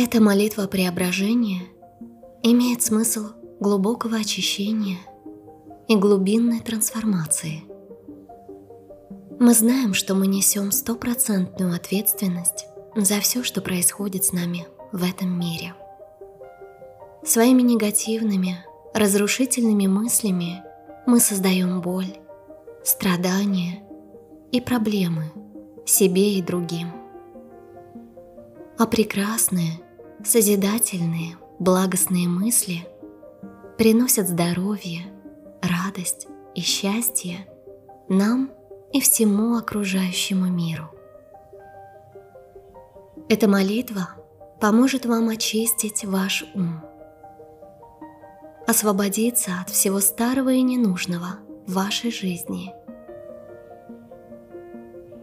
Эта молитва преображения имеет смысл глубокого очищения и глубинной трансформации. Мы знаем, что мы несем стопроцентную ответственность за все, что происходит с нами в этом мире. Своими негативными, разрушительными мыслями мы создаем боль, страдания и проблемы себе и другим. А прекрасные, созидательные, благостные мысли приносят здоровье, радость и счастье нам и всему окружающему миру. Эта молитва поможет вам очистить ваш ум, освободиться от всего старого и ненужного в вашей жизни.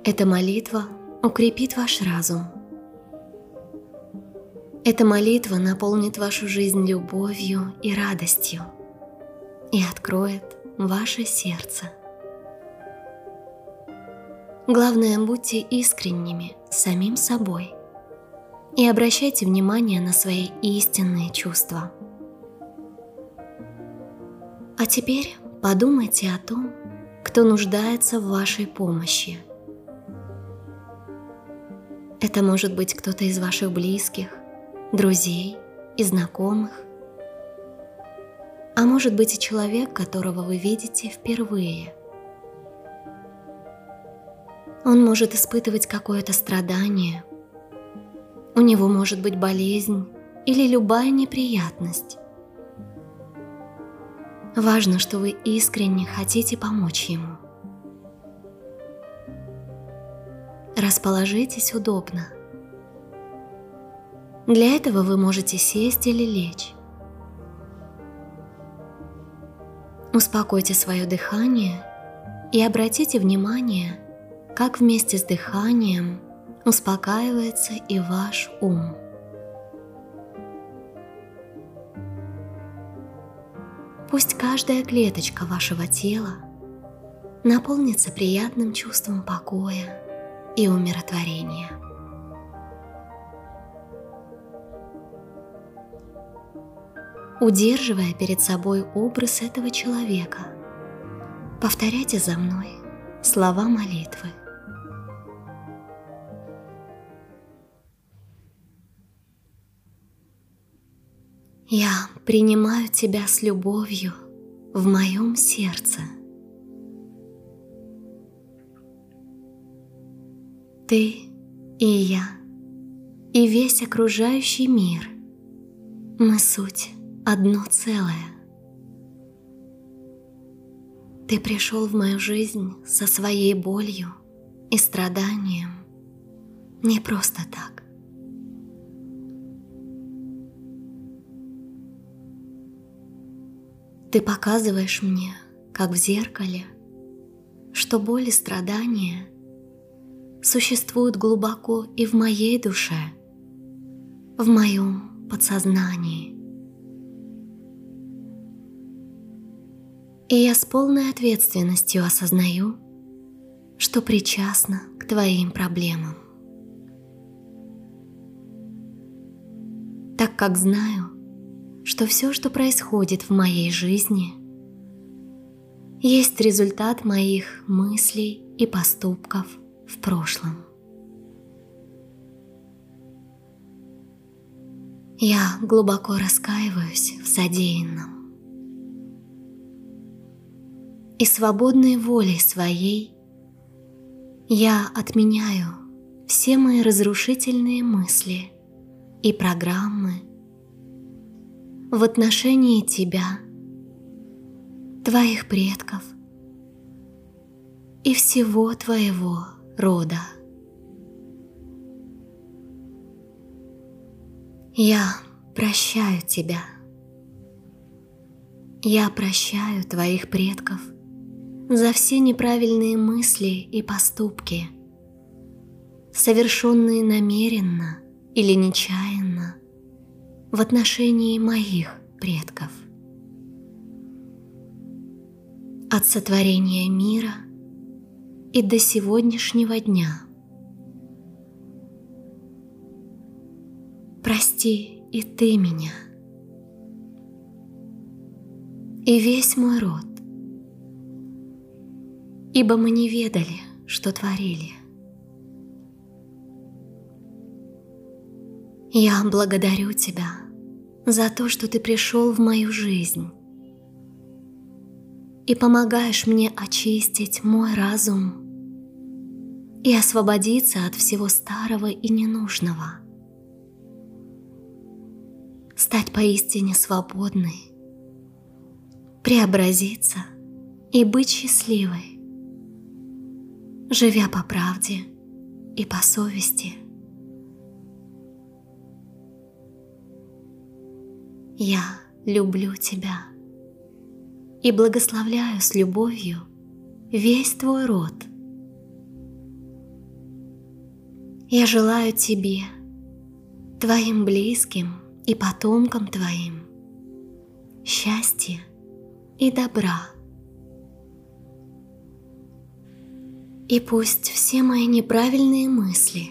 Эта молитва укрепит ваш разум. Эта молитва наполнит вашу жизнь любовью и радостью и откроет ваше сердце. Главное, будьте искренними с самим собой и обращайте внимание на свои истинные чувства. А теперь подумайте о том, кто нуждается в вашей помощи. Это может быть кто-то из ваших близких, друзей и знакомых. А может быть и человек, которого вы видите впервые. Он может испытывать какое-то страдание – у него может быть болезнь или любая неприятность. Важно, что вы искренне хотите помочь ему. Расположитесь удобно. Для этого вы можете сесть или лечь. Успокойте свое дыхание и обратите внимание, как вместе с дыханием успокаивается и ваш ум. Пусть каждая клеточка вашего тела наполнится приятным чувством покоя и умиротворения. Удерживая перед собой образ этого человека, повторяйте за мной слова молитвы – Я принимаю тебя с любовью в моем сердце. Ты и я, и весь окружающий мир. Мы суть одно целое. Ты пришел в мою жизнь со своей болью и страданием не просто так. Ты показываешь мне, как в зеркале, что боль и страдания существуют глубоко и в моей душе, в моем подсознании. И я с полной ответственностью осознаю, что причастна к твоим проблемам. Так как знаю, что все, что происходит в моей жизни, есть результат моих мыслей и поступков в прошлом. Я глубоко раскаиваюсь в содеянном. И свободной волей своей я отменяю все мои разрушительные мысли и программы – в отношении тебя, твоих предков и всего твоего рода. Я прощаю тебя. Я прощаю твоих предков за все неправильные мысли и поступки, совершенные намеренно или нечаянно – в отношении моих предков. От сотворения мира и до сегодняшнего дня. прости и ты меня, и весь мой род, ибо мы не ведали, что творили. Я благодарю Тебя за то, что Ты пришел в мою жизнь и помогаешь мне очистить мой разум и освободиться от всего старого и ненужного. Стать поистине свободной, преобразиться и быть счастливой, живя по правде и по совести. Я люблю тебя и благословляю с любовью весь твой род – Я желаю тебе, твоим близким и потомкам твоим счастья и добра. И пусть все мои неправильные мысли,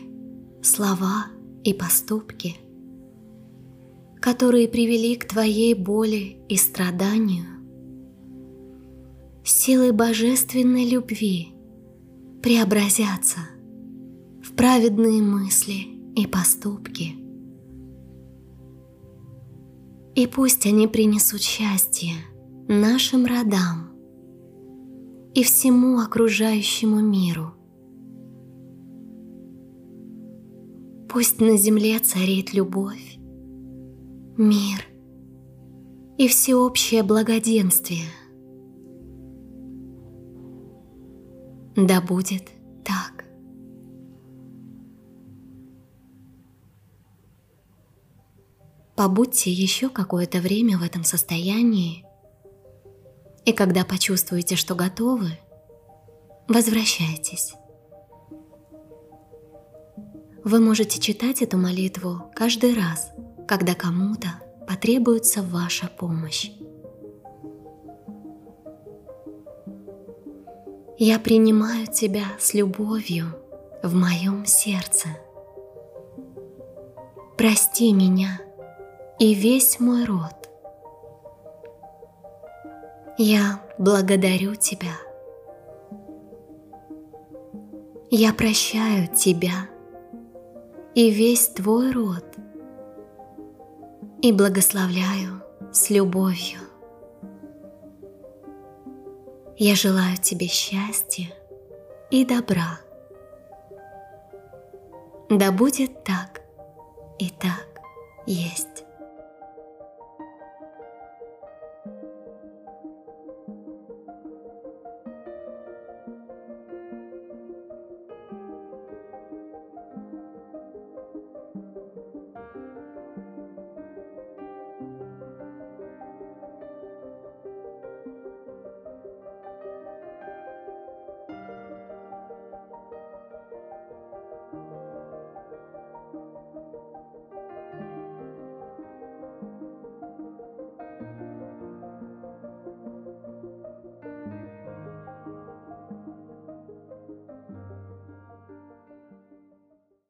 слова и поступки, которые привели к Твоей боли и страданию, силой божественной любви преобразятся – праведные мысли и поступки. И пусть они принесут счастье нашим родам и всему окружающему миру. Пусть на земле царит любовь, мир и всеобщее благоденствие. Да будет так. Побудьте еще какое-то время в этом состоянии, и когда почувствуете, что готовы, возвращайтесь. Вы можете читать эту молитву каждый раз, когда кому-то потребуется ваша помощь. Я принимаю тебя с любовью в моем сердце. Прости меня – и весь мой род. Я благодарю Тебя. Я прощаю Тебя и весь Твой род и благословляю с любовью. Я желаю тебе счастья и добра. Да будет так и так есть.